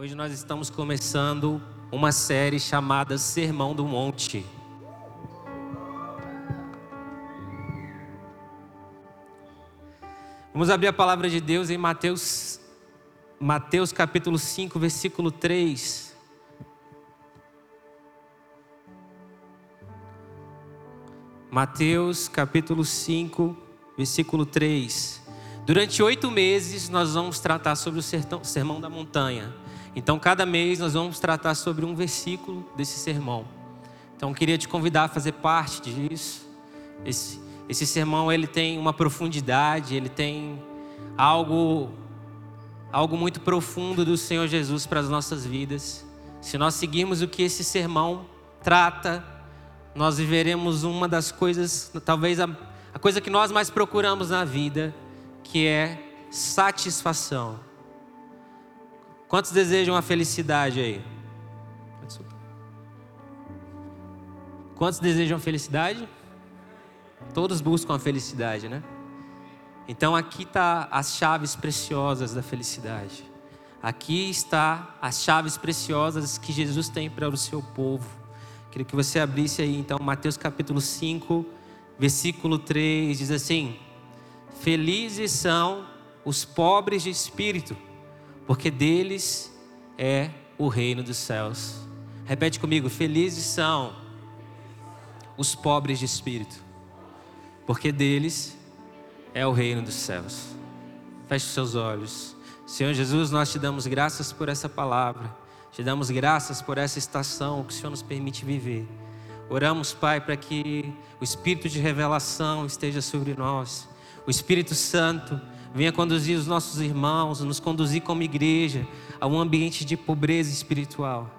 Hoje nós estamos começando uma série chamada Sermão do Monte. Vamos abrir a palavra de Deus em Mateus, Mateus capítulo 5, versículo 3. Mateus capítulo 5, versículo 3. Durante oito meses nós vamos tratar sobre o sermão da montanha. Então, cada mês nós vamos tratar sobre um versículo desse sermão. Então, queria te convidar a fazer parte disso. Esse, esse sermão ele tem uma profundidade, ele tem algo, algo muito profundo do Senhor Jesus para as nossas vidas. Se nós seguirmos o que esse sermão trata, nós viveremos uma das coisas, talvez a, a coisa que nós mais procuramos na vida, que é satisfação. Quantos desejam a felicidade aí? Quantos desejam a felicidade? Todos buscam a felicidade, né? Então aqui está as chaves preciosas da felicidade. Aqui está as chaves preciosas que Jesus tem para o seu povo. Queria que você abrisse aí então Mateus capítulo 5, versículo 3, diz assim: Felizes são os pobres de espírito porque deles é o reino dos céus. Repete comigo: felizes são os pobres de espírito, porque deles é o reino dos céus. Feche seus olhos. Senhor Jesus, nós te damos graças por essa palavra, te damos graças por essa estação que o Senhor nos permite viver. Oramos, Pai, para que o espírito de revelação esteja sobre nós, o Espírito Santo Venha conduzir os nossos irmãos, nos conduzir como igreja a um ambiente de pobreza espiritual,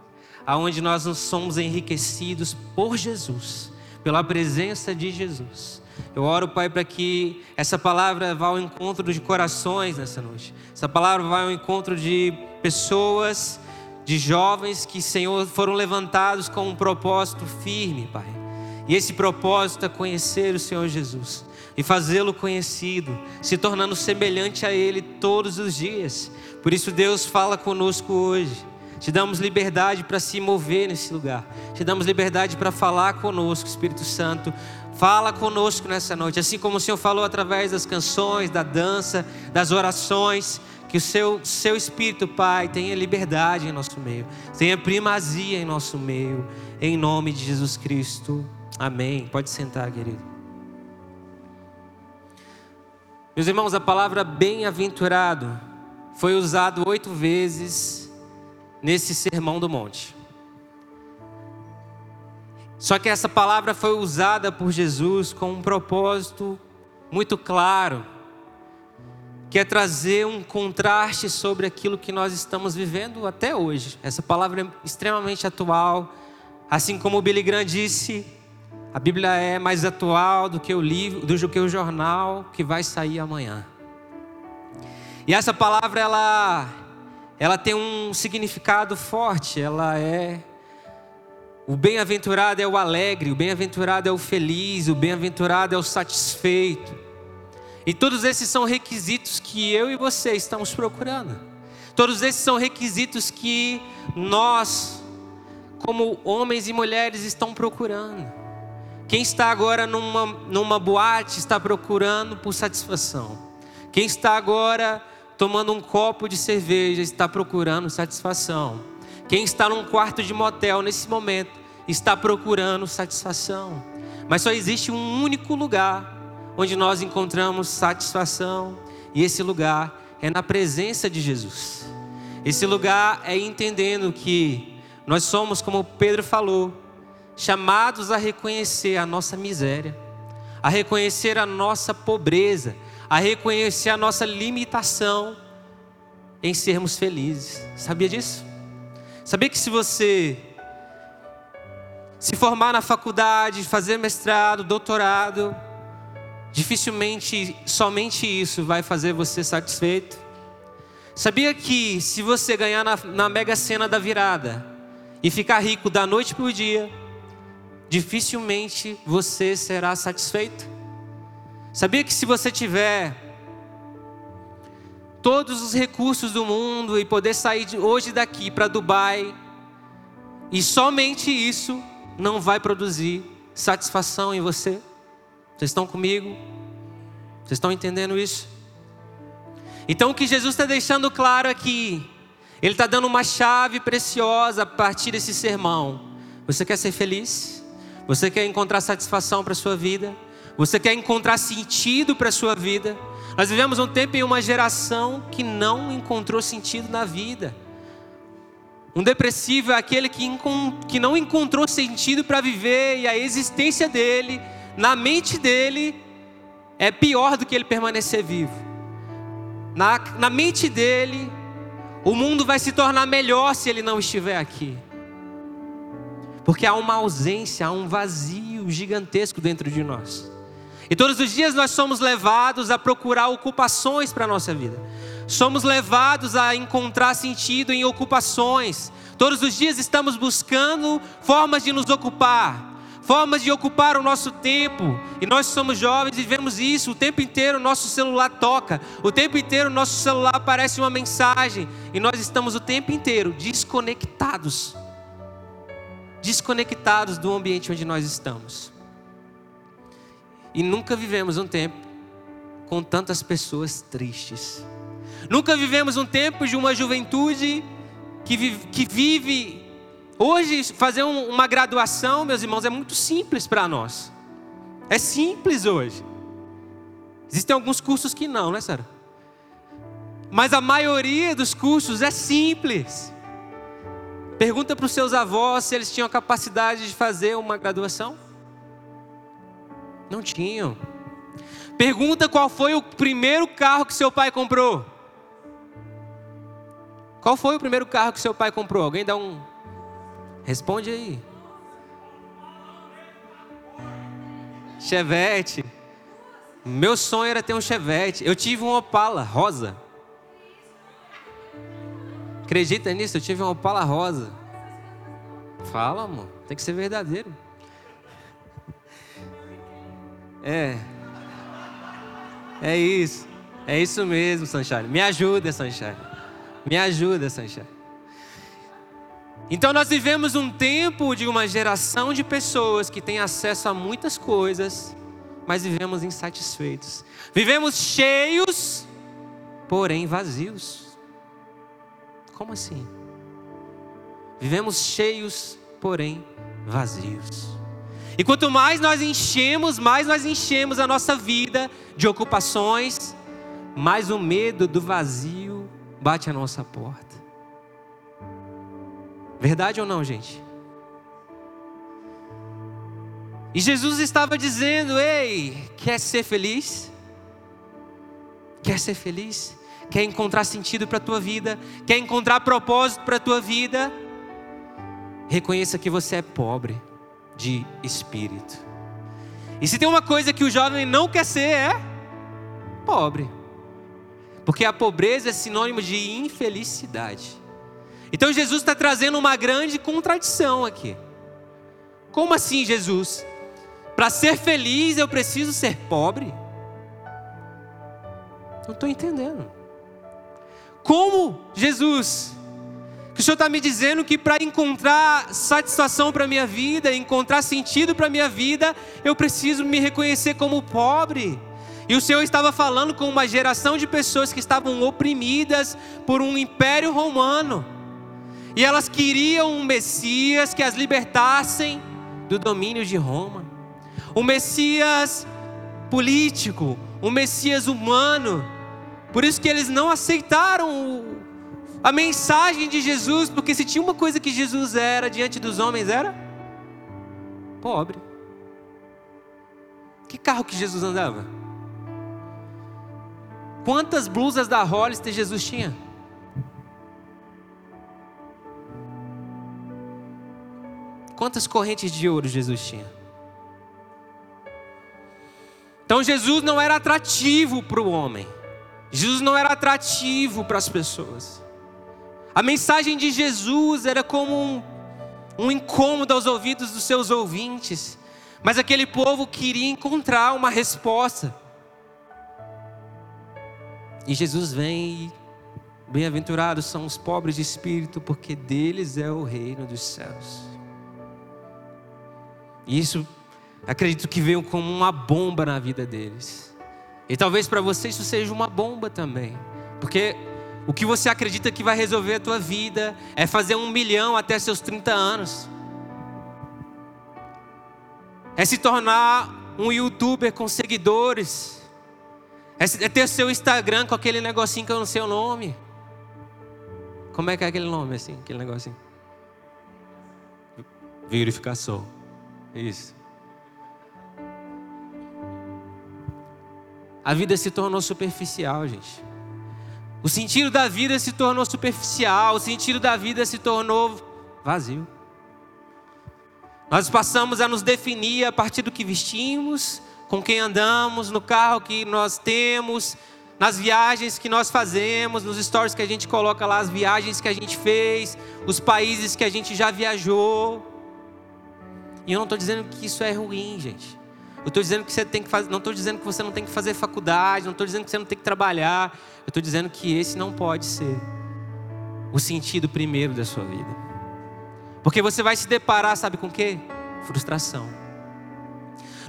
aonde nós nos somos enriquecidos por Jesus, pela presença de Jesus. Eu oro, Pai, para que essa palavra vá ao encontro de corações nessa noite. Essa palavra vá ao encontro de pessoas, de jovens que, Senhor, foram levantados com um propósito firme, Pai. E esse propósito é conhecer o Senhor Jesus e fazê-lo conhecido, se tornando semelhante a Ele todos os dias. Por isso, Deus fala conosco hoje. Te damos liberdade para se mover nesse lugar. Te damos liberdade para falar conosco, Espírito Santo. Fala conosco nessa noite, assim como o Senhor falou através das canções, da dança, das orações. Que o seu, seu Espírito, Pai, tenha liberdade em nosso meio, tenha primazia em nosso meio, em nome de Jesus Cristo. Amém. Pode sentar, querido. Meus irmãos, a palavra bem-aventurado foi usado oito vezes nesse sermão do monte. Só que essa palavra foi usada por Jesus com um propósito muito claro, que é trazer um contraste sobre aquilo que nós estamos vivendo até hoje. Essa palavra é extremamente atual, assim como o Billy Graham disse, a Bíblia é mais atual do que o livro, do que o jornal que vai sair amanhã. E essa palavra ela ela tem um significado forte, ela é o bem-aventurado é o alegre, o bem-aventurado é o feliz, o bem-aventurado é o satisfeito. E todos esses são requisitos que eu e você estamos procurando. Todos esses são requisitos que nós, como homens e mulheres, estão procurando. Quem está agora numa, numa boate está procurando por satisfação. Quem está agora tomando um copo de cerveja está procurando satisfação. Quem está num quarto de motel nesse momento está procurando satisfação. Mas só existe um único lugar onde nós encontramos satisfação, e esse lugar é na presença de Jesus. Esse lugar é entendendo que nós somos, como Pedro falou, chamados a reconhecer a nossa miséria, a reconhecer a nossa pobreza, a reconhecer a nossa limitação em sermos felizes. Sabia disso? Sabia que se você se formar na faculdade, fazer mestrado, doutorado, dificilmente somente isso vai fazer você satisfeito? Sabia que se você ganhar na, na mega sena da virada e ficar rico da noite para o dia, dificilmente você será satisfeito. Sabia que se você tiver todos os recursos do mundo e poder sair hoje daqui para Dubai, e somente isso não vai produzir satisfação em você? Vocês estão comigo? Vocês estão entendendo isso? Então o que Jesus está deixando claro aqui, Ele está dando uma chave preciosa a partir desse sermão. Você quer ser feliz? Você quer encontrar satisfação para a sua vida? Você quer encontrar sentido para a sua vida? Nós vivemos um tempo em uma geração que não encontrou sentido na vida. Um depressivo é aquele que, que não encontrou sentido para viver e a existência dele, na mente dele, é pior do que ele permanecer vivo. Na, na mente dele, o mundo vai se tornar melhor se ele não estiver aqui. Porque há uma ausência, há um vazio gigantesco dentro de nós. E todos os dias nós somos levados a procurar ocupações para a nossa vida. Somos levados a encontrar sentido em ocupações. Todos os dias estamos buscando formas de nos ocupar, formas de ocupar o nosso tempo. E nós somos jovens e vivemos isso. O tempo inteiro o nosso celular toca, o tempo inteiro o nosso celular aparece uma mensagem. E nós estamos o tempo inteiro desconectados desconectados do ambiente onde nós estamos. E nunca vivemos um tempo com tantas pessoas tristes. Nunca vivemos um tempo de uma juventude que vive, que vive hoje fazer um, uma graduação, meus irmãos, é muito simples para nós. É simples hoje. Existem alguns cursos que não, né, Sara? Mas a maioria dos cursos é simples. Pergunta para os seus avós se eles tinham a capacidade de fazer uma graduação. Não tinham. Pergunta qual foi o primeiro carro que seu pai comprou. Qual foi o primeiro carro que seu pai comprou? Alguém dá um. Responde aí. Chevette. Meu sonho era ter um Chevette. Eu tive um Opala rosa. Acredita nisso? Eu tive um Opala rosa. Fala, amor. Tem que ser verdadeiro. É. É isso. É isso mesmo, Sunshine. Me ajuda, Sunshine. Me ajuda, Sunshine. Então nós vivemos um tempo de uma geração de pessoas que têm acesso a muitas coisas, mas vivemos insatisfeitos. Vivemos cheios, porém vazios. Como assim? Vivemos cheios, porém vazios. E quanto mais nós enchemos, mais nós enchemos a nossa vida de ocupações, mais o medo do vazio bate a nossa porta. Verdade ou não, gente? E Jesus estava dizendo: Ei, quer ser feliz? Quer ser feliz? Quer encontrar sentido para a tua vida? Quer encontrar propósito para a tua vida? Reconheça que você é pobre de espírito. E se tem uma coisa que o jovem não quer ser, é pobre. Porque a pobreza é sinônimo de infelicidade. Então Jesus está trazendo uma grande contradição aqui. Como assim, Jesus? Para ser feliz eu preciso ser pobre? Não estou entendendo. Como, Jesus? Que o Senhor está me dizendo que para encontrar satisfação para a minha vida, encontrar sentido para a minha vida, eu preciso me reconhecer como pobre. E o Senhor estava falando com uma geração de pessoas que estavam oprimidas por um império romano. E elas queriam um Messias que as libertassem do domínio de Roma. Um Messias político, um Messias humano. Por isso que eles não aceitaram a mensagem de Jesus, porque se tinha uma coisa que Jesus era diante dos homens, era pobre. Que carro que Jesus andava? Quantas blusas da Hollister Jesus tinha? Quantas correntes de ouro Jesus tinha? Então Jesus não era atrativo para o homem. Jesus não era atrativo para as pessoas. A mensagem de Jesus era como um, um incômodo aos ouvidos dos seus ouvintes, mas aquele povo queria encontrar uma resposta. E Jesus vem e bem-aventurados são os pobres de espírito, porque deles é o reino dos céus. E isso acredito que veio como uma bomba na vida deles. E talvez para você isso seja uma bomba também, porque o que você acredita que vai resolver a tua vida é fazer um milhão até seus 30 anos. É se tornar um youtuber com seguidores. É, é ter seu Instagram com aquele negocinho que eu não sei o nome. Como é que é aquele nome assim, aquele negocinho? Verificação. Isso. A vida se tornou superficial, gente. O sentido da vida se tornou superficial, o sentido da vida se tornou vazio. Nós passamos a nos definir a partir do que vestimos, com quem andamos, no carro que nós temos, nas viagens que nós fazemos, nos stories que a gente coloca lá, as viagens que a gente fez, os países que a gente já viajou. E eu não estou dizendo que isso é ruim, gente. Eu estou dizendo que você tem que fazer, não estou dizendo que você não tem que fazer faculdade, não estou dizendo que você não tem que trabalhar. Eu estou dizendo que esse não pode ser o sentido primeiro da sua vida. Porque você vai se deparar, sabe com quê? Frustração.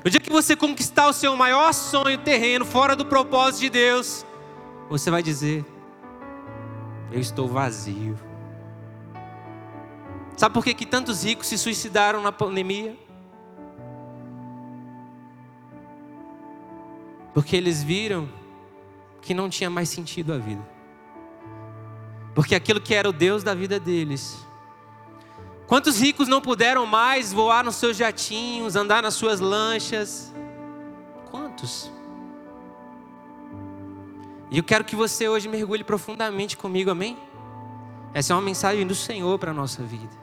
No dia que você conquistar o seu maior sonho terreno, fora do propósito de Deus, você vai dizer: Eu estou vazio. Sabe por que, que tantos ricos se suicidaram na pandemia? Porque eles viram que não tinha mais sentido a vida. Porque aquilo que era o Deus da vida deles. Quantos ricos não puderam mais voar nos seus jatinhos, andar nas suas lanchas? Quantos? E eu quero que você hoje mergulhe profundamente comigo, amém? Essa é uma mensagem do Senhor para a nossa vida.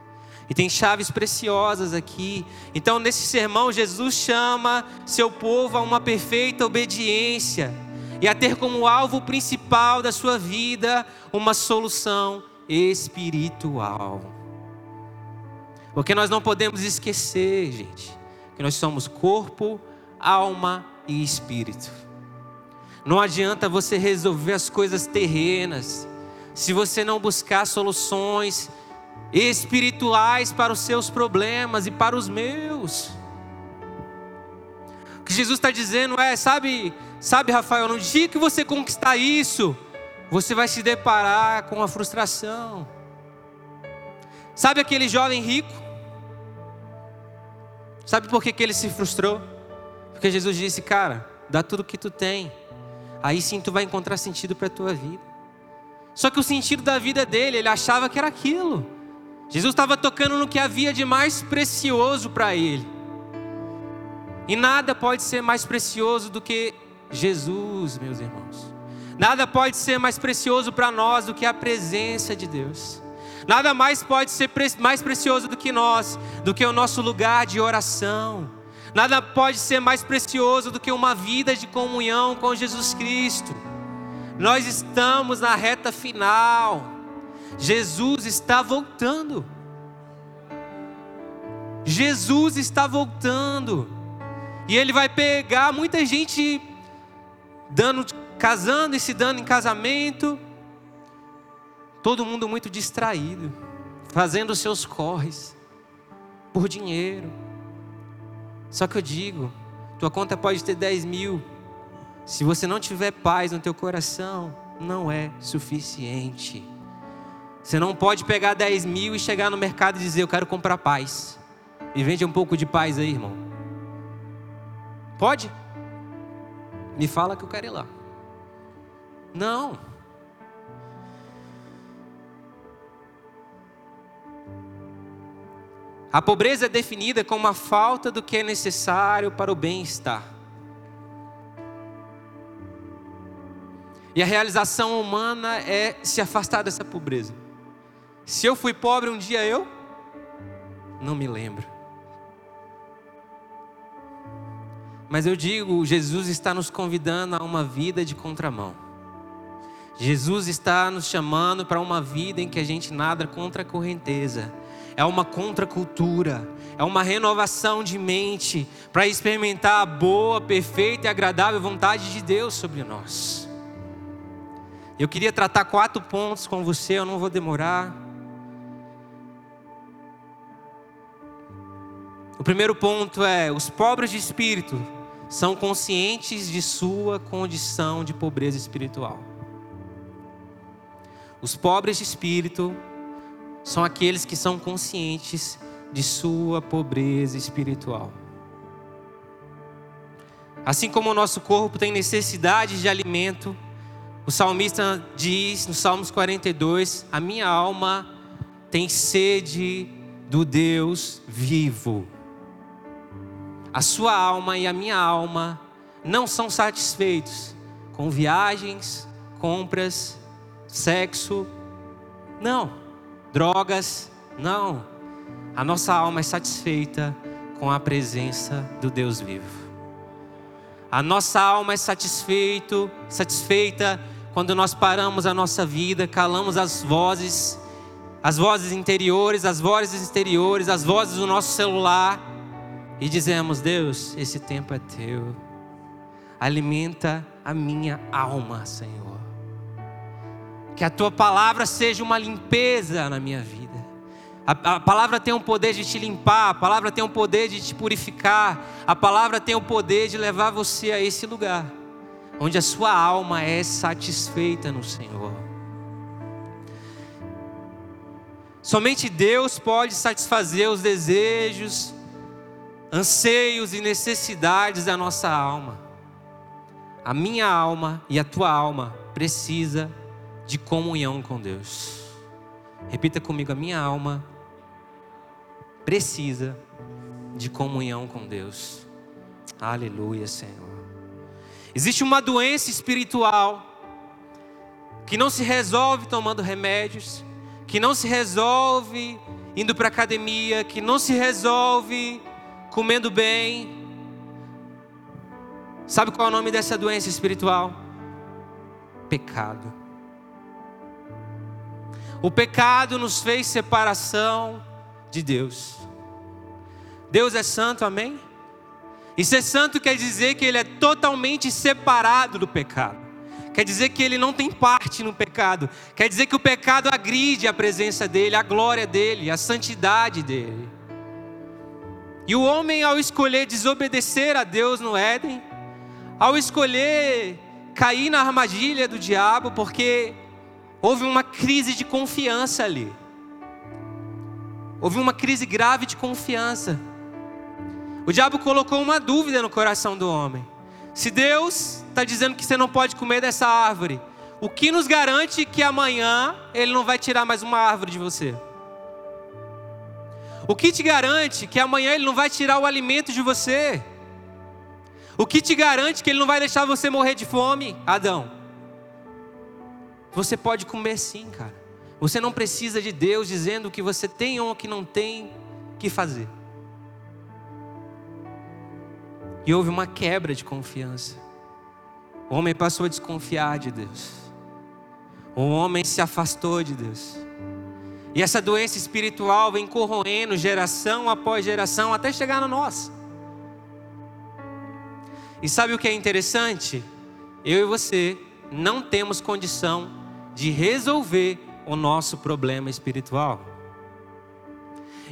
E tem chaves preciosas aqui. Então, nesse sermão, Jesus chama seu povo a uma perfeita obediência e a ter como alvo principal da sua vida uma solução espiritual. Porque nós não podemos esquecer, gente, que nós somos corpo, alma e espírito. Não adianta você resolver as coisas terrenas se você não buscar soluções espirituais para os seus problemas e para os meus. O que Jesus está dizendo é, sabe, sabe, Rafael, no dia que você conquistar isso, você vai se deparar com a frustração. Sabe aquele jovem rico? Sabe por que, que ele se frustrou? Porque Jesus disse, cara, dá tudo que tu tem. Aí sim tu vai encontrar sentido para a tua vida. Só que o sentido da vida dele, ele achava que era aquilo. Jesus estava tocando no que havia de mais precioso para ele. E nada pode ser mais precioso do que Jesus, meus irmãos. Nada pode ser mais precioso para nós do que a presença de Deus. Nada mais pode ser mais precioso do que nós, do que o nosso lugar de oração. Nada pode ser mais precioso do que uma vida de comunhão com Jesus Cristo. Nós estamos na reta final. Jesus está voltando. Jesus está voltando. E ele vai pegar muita gente dando, casando e se dando em casamento. Todo mundo muito distraído, fazendo seus corres por dinheiro. Só que eu digo, tua conta pode ter 10 mil. Se você não tiver paz no teu coração, não é suficiente. Você não pode pegar 10 mil e chegar no mercado e dizer: Eu quero comprar paz. Me vende um pouco de paz aí, irmão. Pode? Me fala que eu quero ir lá. Não. A pobreza é definida como a falta do que é necessário para o bem-estar. E a realização humana é se afastar dessa pobreza. Se eu fui pobre um dia, eu não me lembro. Mas eu digo, Jesus está nos convidando a uma vida de contramão. Jesus está nos chamando para uma vida em que a gente nada contra a correnteza. É uma contracultura, é uma renovação de mente para experimentar a boa, perfeita e agradável vontade de Deus sobre nós. Eu queria tratar quatro pontos com você, eu não vou demorar. O primeiro ponto é: os pobres de espírito são conscientes de sua condição de pobreza espiritual. Os pobres de espírito são aqueles que são conscientes de sua pobreza espiritual. Assim como o nosso corpo tem necessidade de alimento, o salmista diz no Salmos 42: A minha alma tem sede do Deus vivo. A sua alma e a minha alma não são satisfeitos com viagens, compras, sexo, não, drogas, não. A nossa alma é satisfeita com a presença do Deus vivo. A nossa alma é satisfeito, satisfeita quando nós paramos a nossa vida, calamos as vozes, as vozes interiores, as vozes exteriores, as vozes do nosso celular e dizemos: Deus, esse tempo é teu. Alimenta a minha alma, Senhor. Que a tua palavra seja uma limpeza na minha vida. A, a, palavra tem o poder de te limpar, a palavra tem o poder de te purificar, a palavra tem o poder de levar você a esse lugar, onde a sua alma é satisfeita no Senhor. Somente Deus pode satisfazer os desejos, anseios e necessidades da nossa alma. A minha alma e a tua alma precisa de comunhão com Deus. Repita comigo, a minha alma precisa de comunhão com Deus. Aleluia, Senhor. Existe uma doença espiritual que não se resolve tomando remédios, que não se resolve indo para academia, que não se resolve comendo bem. Sabe qual é o nome dessa doença espiritual? Pecado. O pecado nos fez separação de Deus. Deus é santo, amém? E ser santo quer dizer que ele é totalmente separado do pecado. Quer dizer que ele não tem parte no pecado. Quer dizer que o pecado agride a presença dele, a glória dele, a santidade dele. E o homem, ao escolher desobedecer a Deus no Éden, ao escolher cair na armadilha do diabo, porque houve uma crise de confiança ali. Houve uma crise grave de confiança. O diabo colocou uma dúvida no coração do homem. Se Deus está dizendo que você não pode comer dessa árvore, o que nos garante que amanhã Ele não vai tirar mais uma árvore de você? O que te garante que amanhã Ele não vai tirar o alimento de você? O que te garante que Ele não vai deixar você morrer de fome, Adão? Você pode comer sim, cara. Você não precisa de Deus dizendo o que você tem ou o que não tem que fazer. E houve uma quebra de confiança. O homem passou a desconfiar de Deus. O homem se afastou de Deus. E essa doença espiritual vem corroendo geração após geração até chegar na nossa. E sabe o que é interessante? Eu e você não temos condição de resolver o nosso problema espiritual.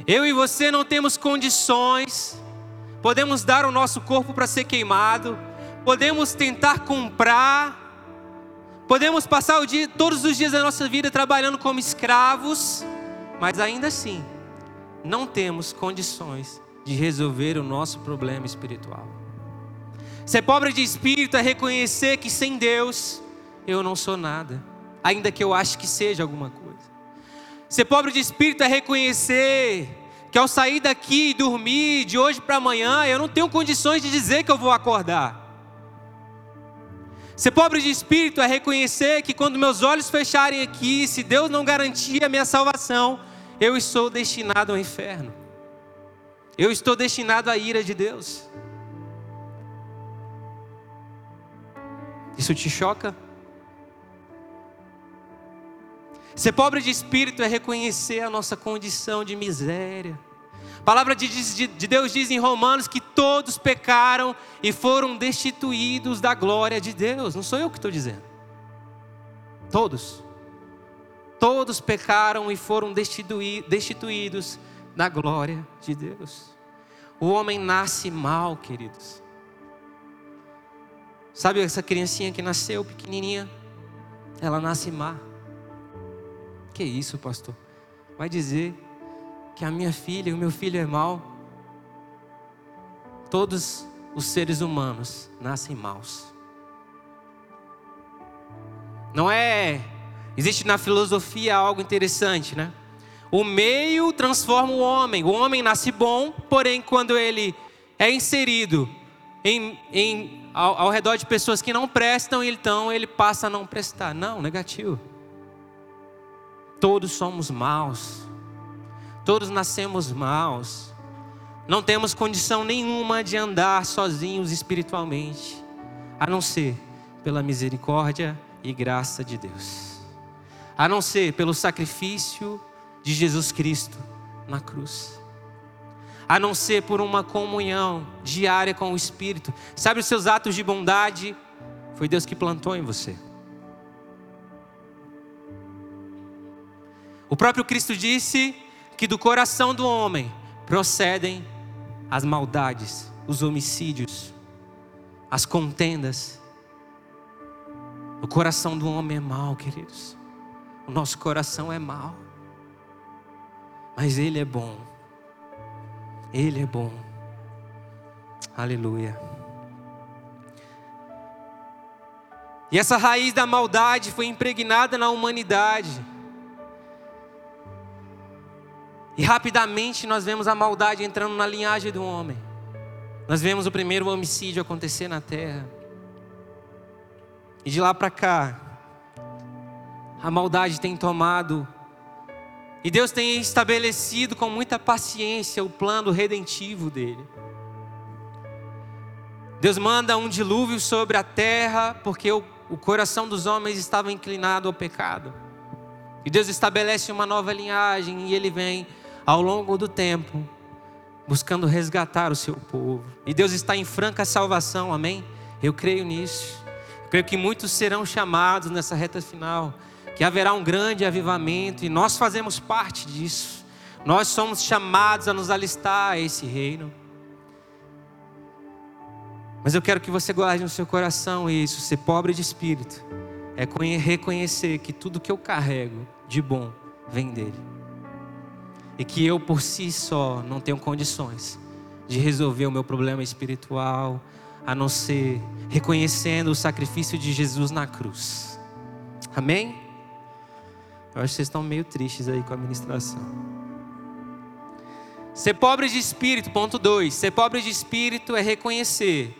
Eu e você não temos condições, podemos dar o nosso corpo para ser queimado, podemos tentar comprar, podemos passar o dia, todos os dias da nossa vida trabalhando como escravos, mas ainda assim, não temos condições de resolver o nosso problema espiritual. Ser pobre de espírito é reconhecer que sem Deus eu não sou nada ainda que eu ache que seja alguma coisa. Ser pobre de espírito é reconhecer que ao sair daqui e dormir de hoje para amanhã, eu não tenho condições de dizer que eu vou acordar. Ser pobre de espírito é reconhecer que quando meus olhos fecharem aqui, se Deus não garantir a minha salvação, eu estou destinado ao inferno. Eu estou destinado à ira de Deus. Isso te choca? Ser pobre de espírito é reconhecer a nossa condição de miséria. A palavra de, de, Deus diz em Romanos que todos pecaram e foram destituídos da glória de Deus. Não sou eu que estou dizendo. Todos. Todos pecaram e foram destituídos da glória de Deus. O homem nasce mal, queridos. Sabe essa criancinha que nasceu pequenininha? Ela nasce má. Que isso, pastor? Vai dizer que a minha filha e o meu filho é mau? Todos os seres humanos nascem maus. Não é. Existe na filosofia algo interessante, né? O meio transforma o homem. O homem nasce bom, porém, quando ele é inserido em, em, ao, ao redor de pessoas que não prestam, então ele passa a não prestar. Não, negativo. Todos somos maus. Todos nascemos maus. Não temos condição nenhuma de andar sozinhos espiritualmente, a não ser pela misericórdia e graça de Deus. A não ser pelo sacrifício de Jesus Cristo na cruz. A não ser por uma comunhão diária com o Espírito. Sabe os seus atos de bondade? Foi Deus que plantou em você. O próprio Cristo disse que do coração do homem procedem as maldades, os homicídios, as contendas, o coração do homem é mau, queridos. O nosso coração é mau. Mas Ele é bom. Ele é bom. Aleluia. E essa raiz da maldade foi impregnada na humanidade. E rapidamente nós vemos a maldade entrando na linhagem do homem. Nós vemos o primeiro homicídio acontecer na terra. E de lá para cá, a maldade tem tomado. E Deus tem estabelecido com muita paciência o plano redentivo dele. Deus manda um dilúvio sobre a terra, porque o, o coração dos homens estava inclinado ao pecado. E Deus estabelece uma nova linhagem, e ele vem ao longo do tempo, buscando resgatar o seu povo. E Deus está em franca salvação, amém? Eu creio nisso. Creio que muitos serão chamados nessa reta final, que haverá um grande avivamento e nós fazemos parte disso. Nós somos chamados a nos alistar a esse reino. Mas eu quero que você guarde no seu coração isso, ser pobre de espírito é reconhecer que tudo que eu carrego de bom vem dele. E que eu por si só não tenho condições de resolver o meu problema espiritual, a não ser reconhecendo o sacrifício de Jesus na cruz. Amém? Eu acho que vocês estão meio tristes aí com a ministração. Ser pobre de espírito, ponto 2. Ser pobre de espírito é reconhecer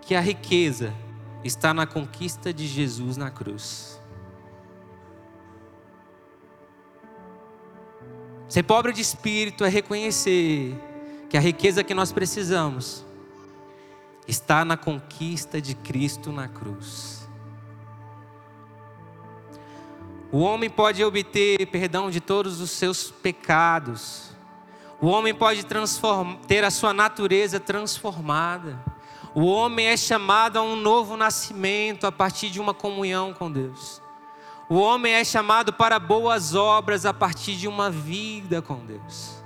que a riqueza está na conquista de Jesus na cruz. Ser pobre de espírito é reconhecer que a riqueza que nós precisamos está na conquista de Cristo na cruz. O homem pode obter perdão de todos os seus pecados. O homem pode ter a sua natureza transformada. O homem é chamado a um novo nascimento a partir de uma comunhão com Deus. O homem é chamado para boas obras a partir de uma vida com Deus.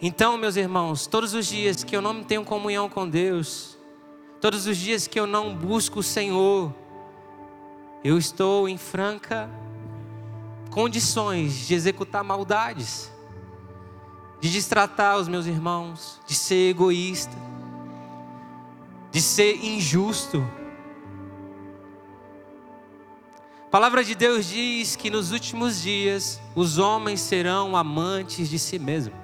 Então, meus irmãos, todos os dias que eu não tenho comunhão com Deus, todos os dias que eu não busco o Senhor, eu estou em franca condições de executar maldades, de destratar os meus irmãos, de ser egoísta, de ser injusto. Palavra de Deus diz que nos últimos dias os homens serão amantes de si mesmos.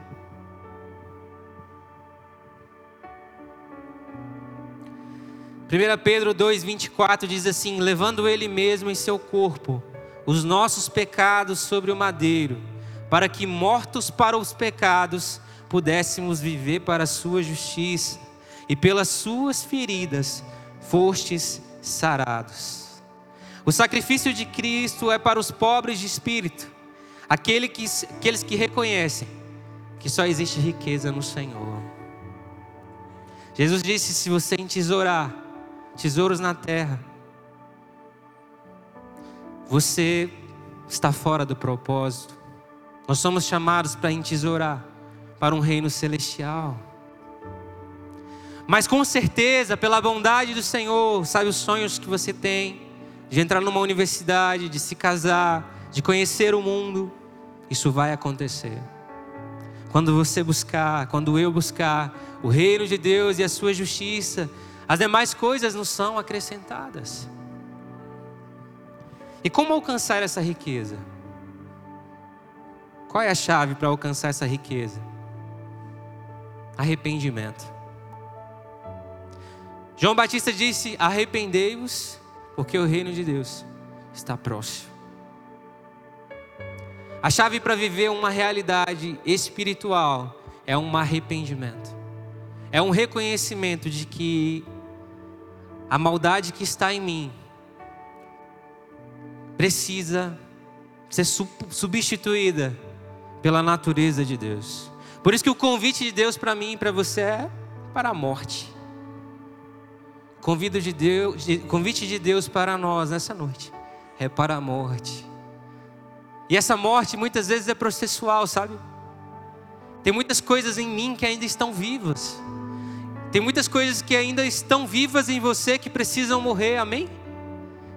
1 Pedro 2,24 diz assim: Levando Ele mesmo em seu corpo os nossos pecados sobre o madeiro, para que, mortos para os pecados, pudéssemos viver para a Sua justiça, e pelas Suas feridas fostes sarados. O sacrifício de Cristo é para os pobres de espírito, aquele que, aqueles que reconhecem que só existe riqueza no Senhor. Jesus disse: se você entesourar tesouros na terra, você está fora do propósito. Nós somos chamados para entesourar para um reino celestial. Mas com certeza, pela bondade do Senhor, sabe os sonhos que você tem de entrar numa universidade, de se casar, de conhecer o mundo, isso vai acontecer. Quando você buscar, quando eu buscar o reino de Deus e a sua justiça, as demais coisas não são acrescentadas. E como alcançar essa riqueza? Qual é a chave para alcançar essa riqueza? Arrependimento. João Batista disse: Arrependei-vos, porque o reino de Deus está próximo. A chave para viver uma realidade espiritual é um arrependimento. É um reconhecimento de que a maldade que está em mim precisa ser substituída pela natureza de Deus. Por isso que o convite de Deus para mim e para você é para a morte. Convido de Deus, convite de Deus para nós nessa noite é para a morte. E essa morte muitas vezes é processual, sabe? Tem muitas coisas em mim que ainda estão vivas. Tem muitas coisas que ainda estão vivas em você que precisam morrer, amém?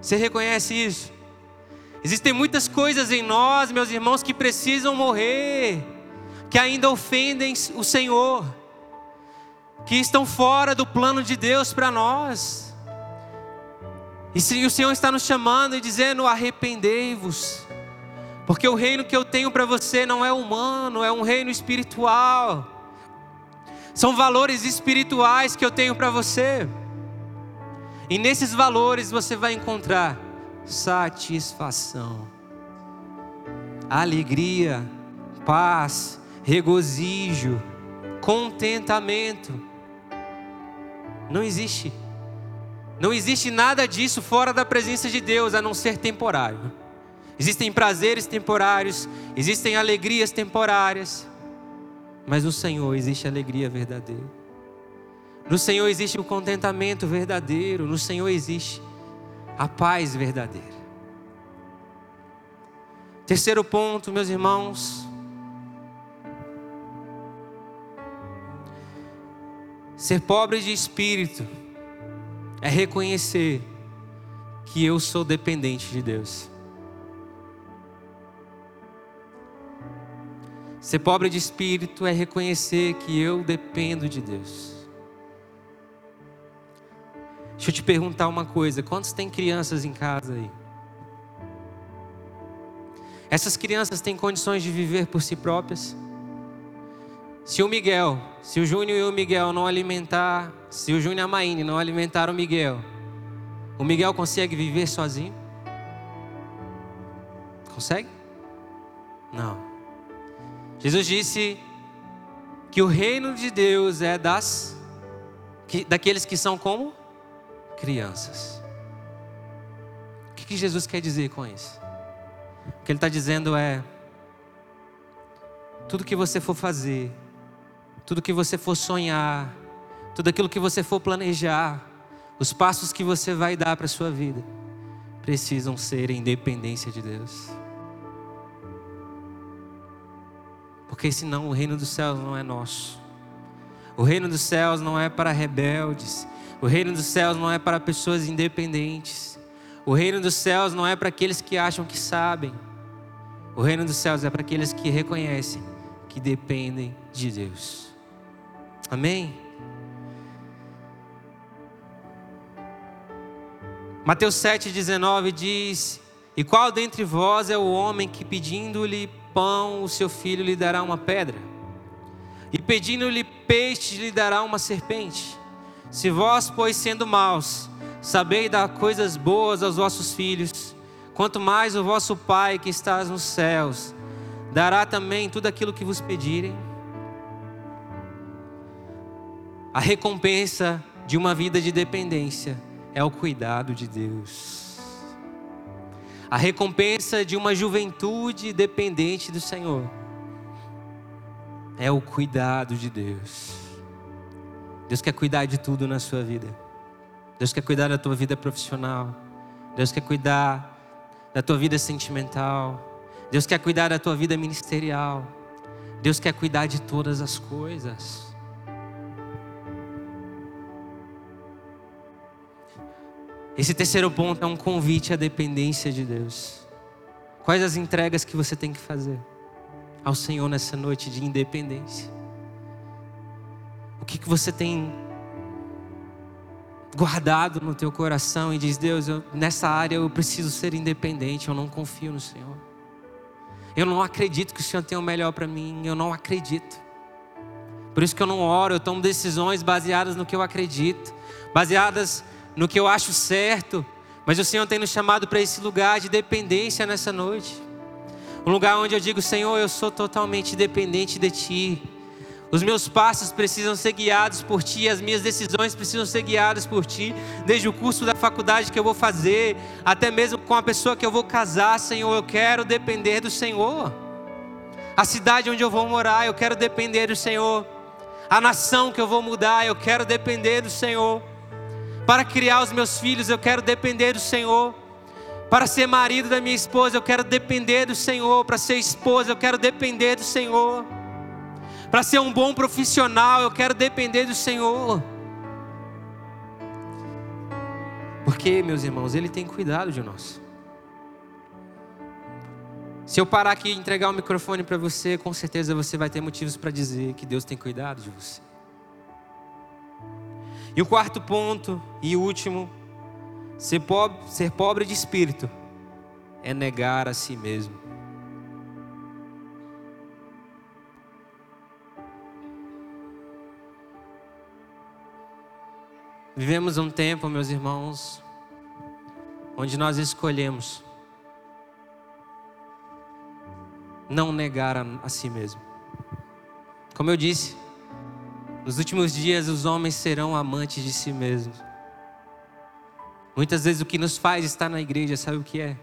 Você reconhece isso? Existem muitas coisas em nós, meus irmãos, que precisam morrer, que ainda ofendem o Senhor, que estão fora do plano de Deus para nós. E o Senhor está nos chamando e dizendo: arrependei-vos. Porque o reino que eu tenho para você não é humano, é um reino espiritual. São valores espirituais que eu tenho para você. E nesses valores você vai encontrar satisfação, alegria, paz, regozijo, contentamento. Não existe. Não existe nada disso fora da presença de Deus a não ser temporário. Existem prazeres temporários, existem alegrias temporárias, mas no Senhor existe alegria verdadeira. No Senhor existe o contentamento verdadeiro, no Senhor existe a paz verdadeira. Terceiro ponto, meus irmãos, ser pobre de espírito é reconhecer que eu sou dependente de Deus. Ser pobre de espírito é reconhecer que eu dependo de Deus. Deixa eu te perguntar uma coisa: quantos tem crianças em casa aí? Essas crianças têm condições de viver por si próprias? Se o Miguel, se o Júnior e o Miguel não alimentar, se o Júnior e a Maíne não alimentar o Miguel, o Miguel consegue viver sozinho? Consegue? Não. Jesus disse que o reino de Deus é das que, daqueles que são como crianças. O que, que Jesus quer dizer com isso? O que ele está dizendo é: tudo que você for fazer, tudo que você for sonhar, tudo aquilo que você for planejar, os passos que você vai dar para a sua vida, precisam ser em dependência de Deus. Porque senão o reino dos céus não é nosso. O reino dos céus não é para rebeldes. O reino dos céus não é para pessoas independentes. O reino dos céus não é para aqueles que acham que sabem. O reino dos céus é para aqueles que reconhecem que dependem de Deus. Amém? Mateus 7,19 diz: E qual dentre vós é o homem que pedindo-lhe pão, o seu filho lhe dará uma pedra, e pedindo-lhe peixe, lhe dará uma serpente. Se vós, pois, sendo maus, sabeis dar coisas boas aos vossos filhos, quanto mais o vosso Pai que está nos céus dará também tudo aquilo que vos pedirem. A recompensa de uma vida de dependência é o cuidado de Deus. A recompensa de uma juventude dependente do Senhor é o cuidado de Deus. Deus quer cuidar de tudo na sua vida. Deus quer cuidar da tua vida profissional. Deus quer cuidar da tua vida sentimental. Deus quer cuidar da tua vida ministerial. Deus quer cuidar de todas as coisas. Esse terceiro ponto é um convite à dependência de Deus. Quais as entregas que você tem que fazer ao Senhor nessa noite de independência? O que, que você tem guardado no teu coração e diz: Deus, eu, nessa área eu preciso ser independente, eu não confio no Senhor. Eu não acredito que o Senhor tem o melhor para mim, eu não acredito. Por isso que eu não oro, eu tomo decisões baseadas no que eu acredito, baseadas no que eu acho certo, mas o Senhor tem nos chamado para esse lugar de dependência nessa noite. Um lugar onde eu digo, Senhor, eu sou totalmente dependente de Ti. Os meus passos precisam ser guiados por Ti, as minhas decisões precisam ser guiadas por Ti, desde o curso da faculdade que eu vou fazer, até mesmo com a pessoa que eu vou casar, Senhor, eu quero depender do Senhor. A cidade onde eu vou morar, eu quero depender do Senhor. A nação que eu vou mudar, eu quero depender do Senhor. Para criar os meus filhos, eu quero depender do Senhor. Para ser marido da minha esposa, eu quero depender do Senhor. Para ser esposa, eu quero depender do Senhor. Para ser um bom profissional, eu quero depender do Senhor. Porque, meus irmãos, Ele tem cuidado de nós. Se eu parar aqui e entregar o microfone para você, com certeza você vai ter motivos para dizer que Deus tem cuidado de você. E o quarto ponto e último, ser pobre, ser pobre de espírito é negar a si mesmo. Vivemos um tempo, meus irmãos, onde nós escolhemos não negar a, a si mesmo. Como eu disse, nos últimos dias, os homens serão amantes de si mesmos. Muitas vezes o que nos faz estar na igreja, sabe o que é?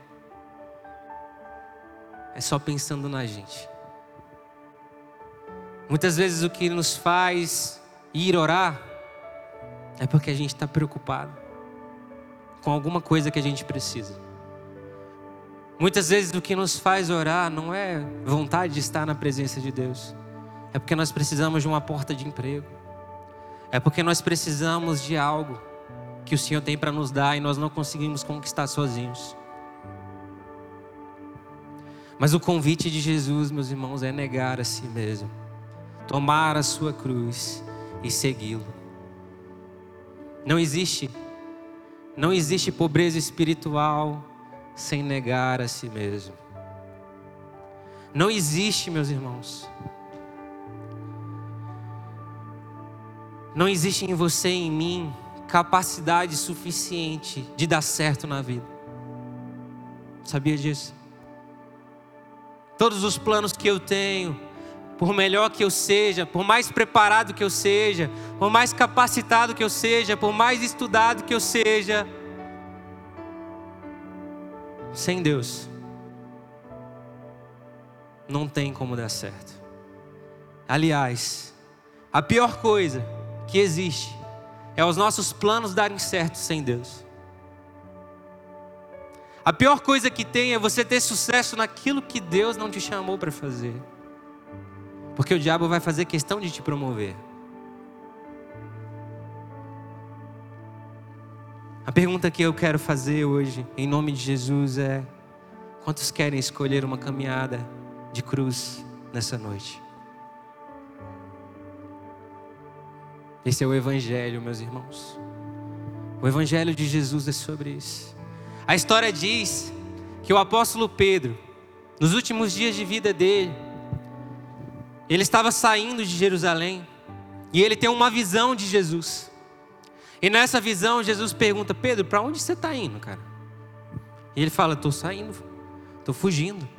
É só pensando na gente. Muitas vezes o que nos faz ir orar é porque a gente está preocupado com alguma coisa que a gente precisa. Muitas vezes o que nos faz orar não é vontade de estar na presença de Deus, é porque nós precisamos de uma porta de emprego. É porque nós precisamos de algo que o Senhor tem para nos dar e nós não conseguimos conquistar sozinhos. Mas o convite de Jesus, meus irmãos, é negar a si mesmo, tomar a sua cruz e segui-lo. Não existe, não existe pobreza espiritual sem negar a si mesmo. Não existe, meus irmãos, Não existe em você e em mim capacidade suficiente de dar certo na vida. Sabia disso? Todos os planos que eu tenho, por melhor que eu seja, por mais preparado que eu seja, por mais capacitado que eu seja, por mais estudado que eu seja, sem Deus, não tem como dar certo. Aliás, a pior coisa que existe é os nossos planos darem certo sem Deus. A pior coisa que tem é você ter sucesso naquilo que Deus não te chamou para fazer. Porque o diabo vai fazer questão de te promover. A pergunta que eu quero fazer hoje, em nome de Jesus, é: quantos querem escolher uma caminhada de cruz nessa noite? Esse é o Evangelho, meus irmãos. O Evangelho de Jesus é sobre isso. A história diz que o apóstolo Pedro, nos últimos dias de vida dele, ele estava saindo de Jerusalém e ele tem uma visão de Jesus. E nessa visão, Jesus pergunta: Pedro, para onde você está indo, cara? E ele fala: Estou saindo, estou fugindo.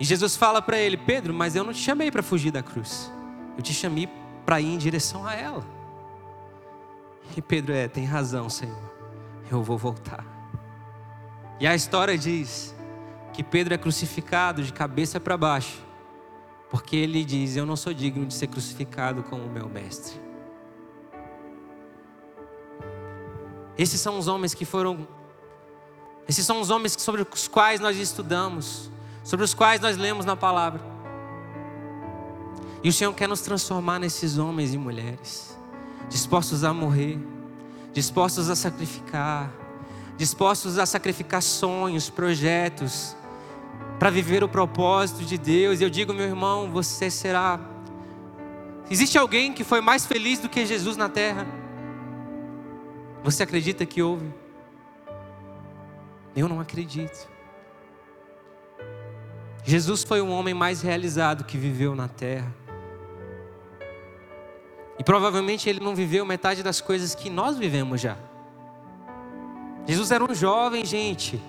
E Jesus fala para ele: Pedro, mas eu não te chamei para fugir da cruz, eu te chamei para ir em direção a ela. E Pedro é, tem razão, Senhor. Eu vou voltar. E a história diz que Pedro é crucificado de cabeça para baixo, porque ele diz: Eu não sou digno de ser crucificado como o meu mestre. Esses são os homens que foram Esses são os homens sobre os quais nós estudamos, sobre os quais nós lemos na palavra. E o Senhor quer nos transformar nesses homens e mulheres, dispostos a morrer, dispostos a sacrificar, dispostos a sacrificar sonhos, projetos, para viver o propósito de Deus. E eu digo, meu irmão, você será. Existe alguém que foi mais feliz do que Jesus na terra? Você acredita que houve? Eu não acredito. Jesus foi o homem mais realizado que viveu na terra. E provavelmente ele não viveu metade das coisas que nós vivemos já. Jesus era um jovem, gente.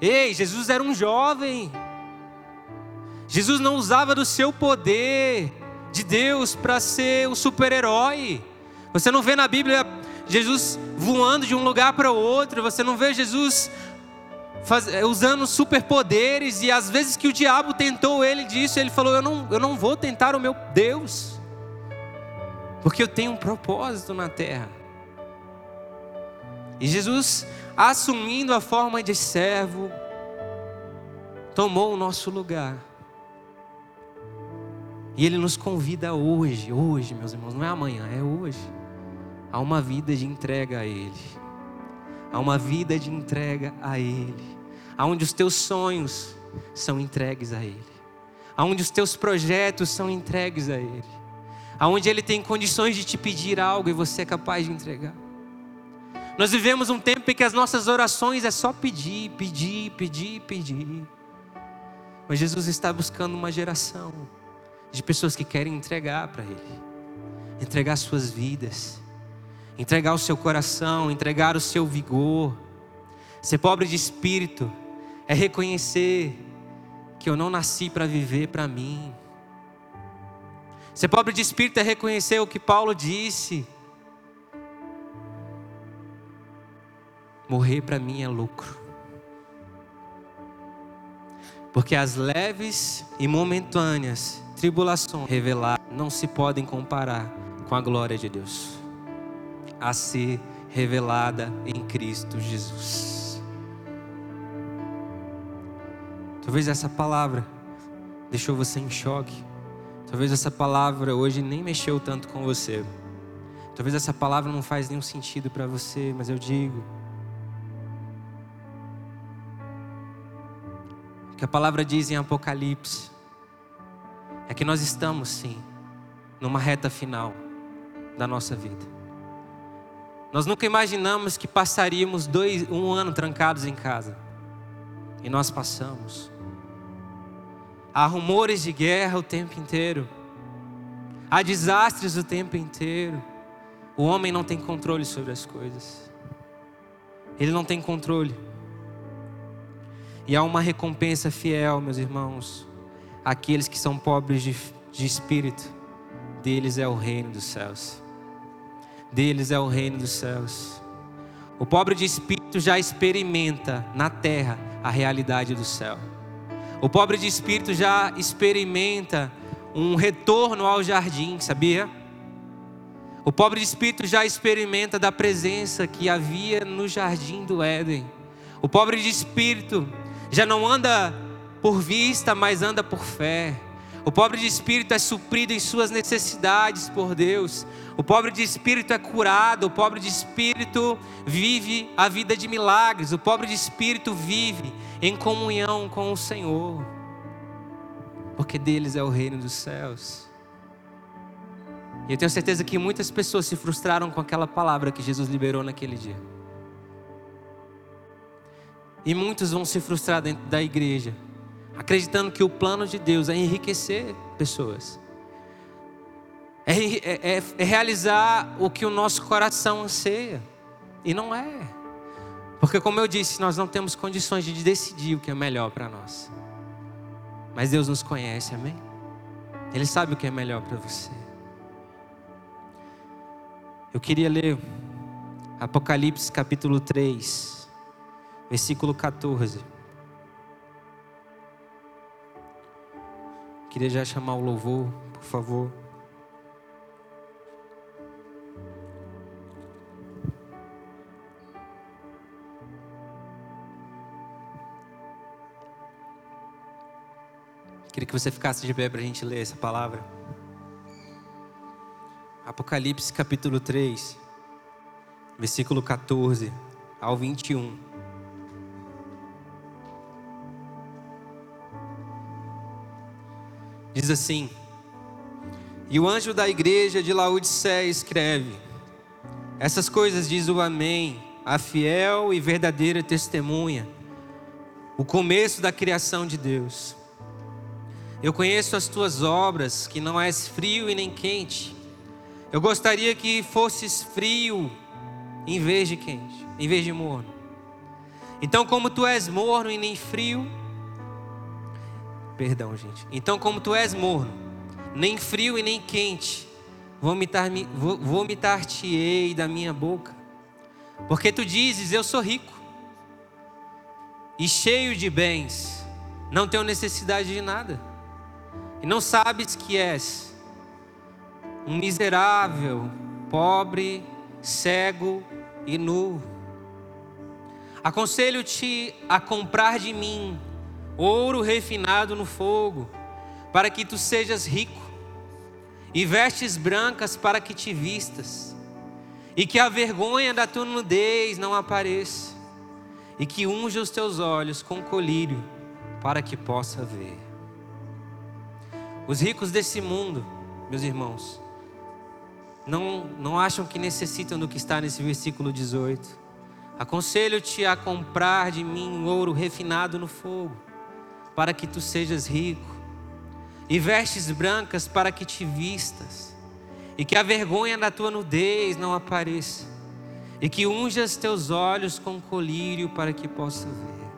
Ei, Jesus era um jovem. Jesus não usava do seu poder de Deus para ser um super-herói. Você não vê na Bíblia Jesus voando de um lugar para outro, você não vê Jesus faz, eh, usando superpoderes, e às vezes que o diabo tentou ele disso, ele falou: eu não, eu não vou tentar o meu Deus, porque eu tenho um propósito na terra. E Jesus, assumindo a forma de servo, tomou o nosso lugar. E Ele nos convida hoje, hoje, meus irmãos, não é amanhã, é hoje, a uma vida de entrega a Ele, a uma vida de entrega a Ele, aonde os teus sonhos são entregues a Ele, aonde os teus projetos são entregues a Ele, aonde Ele tem condições de te pedir algo e você é capaz de entregar. Nós vivemos um tempo em que as nossas orações é só pedir, pedir, pedir, pedir. Mas Jesus está buscando uma geração de pessoas que querem entregar para Ele, entregar suas vidas, entregar o seu coração, entregar o seu vigor. Ser pobre de espírito é reconhecer que eu não nasci para viver para mim. Ser pobre de espírito é reconhecer o que Paulo disse. Morrer para mim é lucro. Porque as leves e momentâneas tribulações reveladas não se podem comparar com a glória de Deus, a ser revelada em Cristo Jesus. Talvez essa palavra deixou você em choque. Talvez essa palavra hoje nem mexeu tanto com você. Talvez essa palavra não faz nenhum sentido para você, mas eu digo, que a palavra diz em Apocalipse é que nós estamos sim numa reta final da nossa vida. Nós nunca imaginamos que passaríamos dois, um ano trancados em casa. E nós passamos. Há rumores de guerra o tempo inteiro. Há desastres o tempo inteiro. O homem não tem controle sobre as coisas. Ele não tem controle. E há uma recompensa fiel, meus irmãos. Aqueles que são pobres de, de espírito, deles é o reino dos céus. Deles é o reino dos céus. O pobre de espírito já experimenta na terra a realidade do céu. O pobre de espírito já experimenta um retorno ao jardim, sabia? O pobre de espírito já experimenta da presença que havia no jardim do Éden. O pobre de espírito já não anda por vista, mas anda por fé. O pobre de espírito é suprido em suas necessidades por Deus. O pobre de espírito é curado. O pobre de espírito vive a vida de milagres. O pobre de espírito vive em comunhão com o Senhor. Porque deles é o reino dos céus. E eu tenho certeza que muitas pessoas se frustraram com aquela palavra que Jesus liberou naquele dia. E muitos vão se frustrar dentro da igreja, acreditando que o plano de Deus é enriquecer pessoas, é, é, é, é realizar o que o nosso coração anseia, e não é, porque, como eu disse, nós não temos condições de decidir o que é melhor para nós, mas Deus nos conhece, amém? Ele sabe o que é melhor para você. Eu queria ler Apocalipse capítulo 3 versículo 14. Queria já chamar o louvor, por favor. Queria que você ficasse de pé para a gente ler essa palavra. Apocalipse capítulo 3, versículo 14 ao 21. Diz assim: E o anjo da igreja de Laodiceia escreve: Essas coisas diz o Amém, a fiel e verdadeira testemunha, o começo da criação de Deus. Eu conheço as tuas obras, que não és frio e nem quente. Eu gostaria que fosses frio em vez de quente, em vez de morno. Então, como tu és morno e nem frio, perdão, gente. Então, como tu és morno, nem frio e nem quente, vomitar-te-ei vomitar da minha boca. Porque tu dizes: Eu sou rico e cheio de bens, não tenho necessidade de nada e não sabes que és um miserável, pobre, cego e nu. Aconselho-te a comprar de mim ouro refinado no fogo, para que tu sejas rico, e vestes brancas para que te vistas, e que a vergonha da tua nudez não apareça, e que unja os teus olhos com colírio, para que possa ver. Os ricos desse mundo, meus irmãos, não, não acham que necessitam do que está nesse versículo 18. Aconselho-te a comprar de mim ouro refinado no fogo, para que tu sejas rico, e vestes brancas para que te vistas, e que a vergonha da tua nudez não apareça, e que unjas teus olhos com colírio para que possa ver.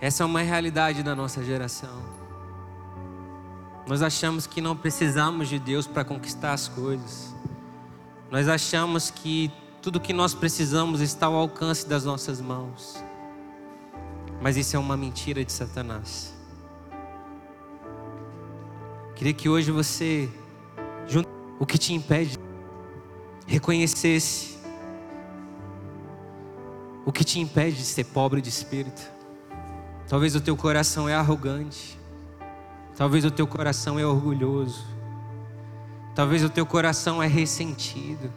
Essa é uma realidade da nossa geração. Nós achamos que não precisamos de Deus para conquistar as coisas. Nós achamos que tudo que nós precisamos está ao alcance das nossas mãos. Mas isso é uma mentira de Satanás. Queria que hoje você, junto o que te impede, reconhecesse o que te impede de ser pobre de espírito. Talvez o teu coração é arrogante. Talvez o teu coração é orgulhoso. Talvez o teu coração é ressentido.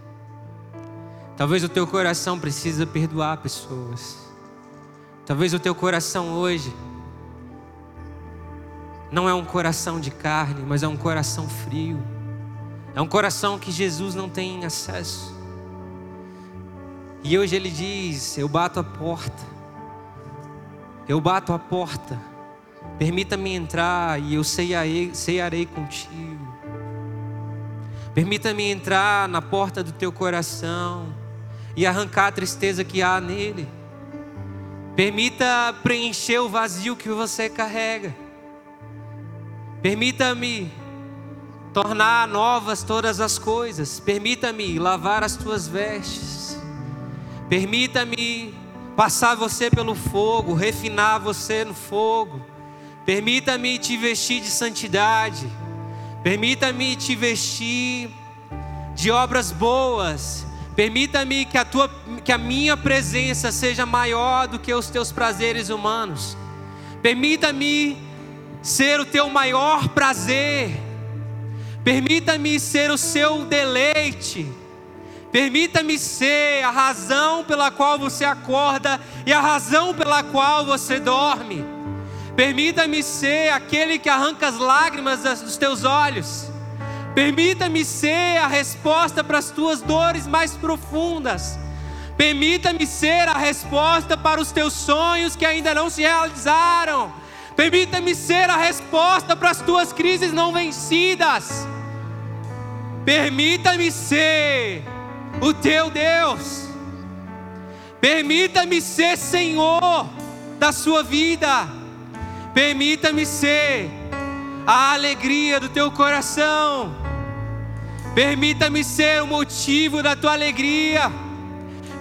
Talvez o teu coração precisa perdoar pessoas. Talvez o teu coração hoje não é um coração de carne, mas é um coração frio. É um coração que Jesus não tem acesso. E hoje ele diz: Eu bato a porta. Eu bato a porta, permita-me entrar e eu ceiarei, ceiarei contigo. Permita-me entrar na porta do teu coração e arrancar a tristeza que há nele. Permita preencher o vazio que você carrega. Permita-me tornar novas todas as coisas. Permita-me lavar as tuas vestes. Permita-me passar você pelo fogo, refinar você no fogo. Permita-me te vestir de santidade. Permita-me te vestir de obras boas. Permita-me que a tua que a minha presença seja maior do que os teus prazeres humanos. Permita-me ser o teu maior prazer. Permita-me ser o seu deleite. Permita-me ser a razão pela qual você acorda e a razão pela qual você dorme. Permita-me ser aquele que arranca as lágrimas dos teus olhos. Permita-me ser a resposta para as tuas dores mais profundas. Permita-me ser a resposta para os teus sonhos que ainda não se realizaram. Permita-me ser a resposta para as tuas crises não vencidas. Permita-me ser o teu Deus. Permita-me ser Senhor da sua vida. Permita-me ser a alegria do teu coração. Permita-me ser o motivo da tua alegria.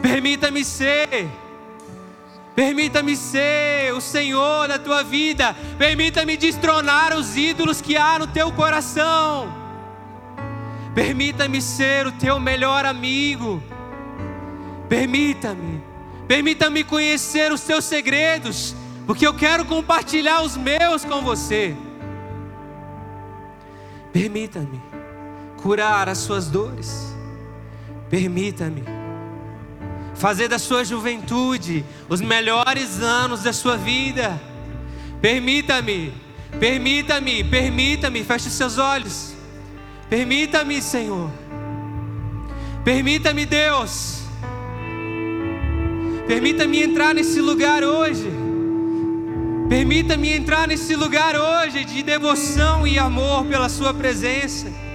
Permita-me ser. Permita-me ser o Senhor da tua vida. Permita-me destronar os ídolos que há no teu coração. Permita-me ser o teu melhor amigo. Permita-me. Permita-me conhecer os teus segredos, porque eu quero compartilhar os meus com você. Permita-me curar as suas dores. Permita-me fazer da sua juventude os melhores anos da sua vida. Permita-me, permita-me, permita-me, feche seus olhos. Permita-me, Senhor. Permita-me, Deus. Permita-me entrar nesse lugar hoje. Permita-me entrar nesse lugar hoje de devoção e amor pela Sua presença.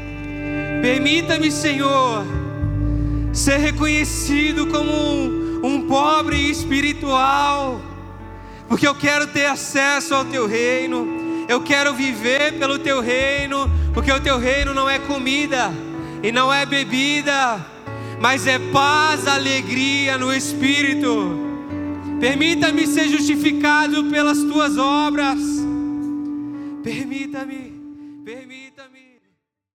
Permita-me, Senhor, ser reconhecido como um, um pobre espiritual, porque eu quero ter acesso ao Teu reino, eu quero viver pelo Teu reino, porque o Teu reino não é comida e não é bebida, mas é paz, alegria no Espírito. Permita-me ser justificado pelas tuas obras. Permita-me, permita-me.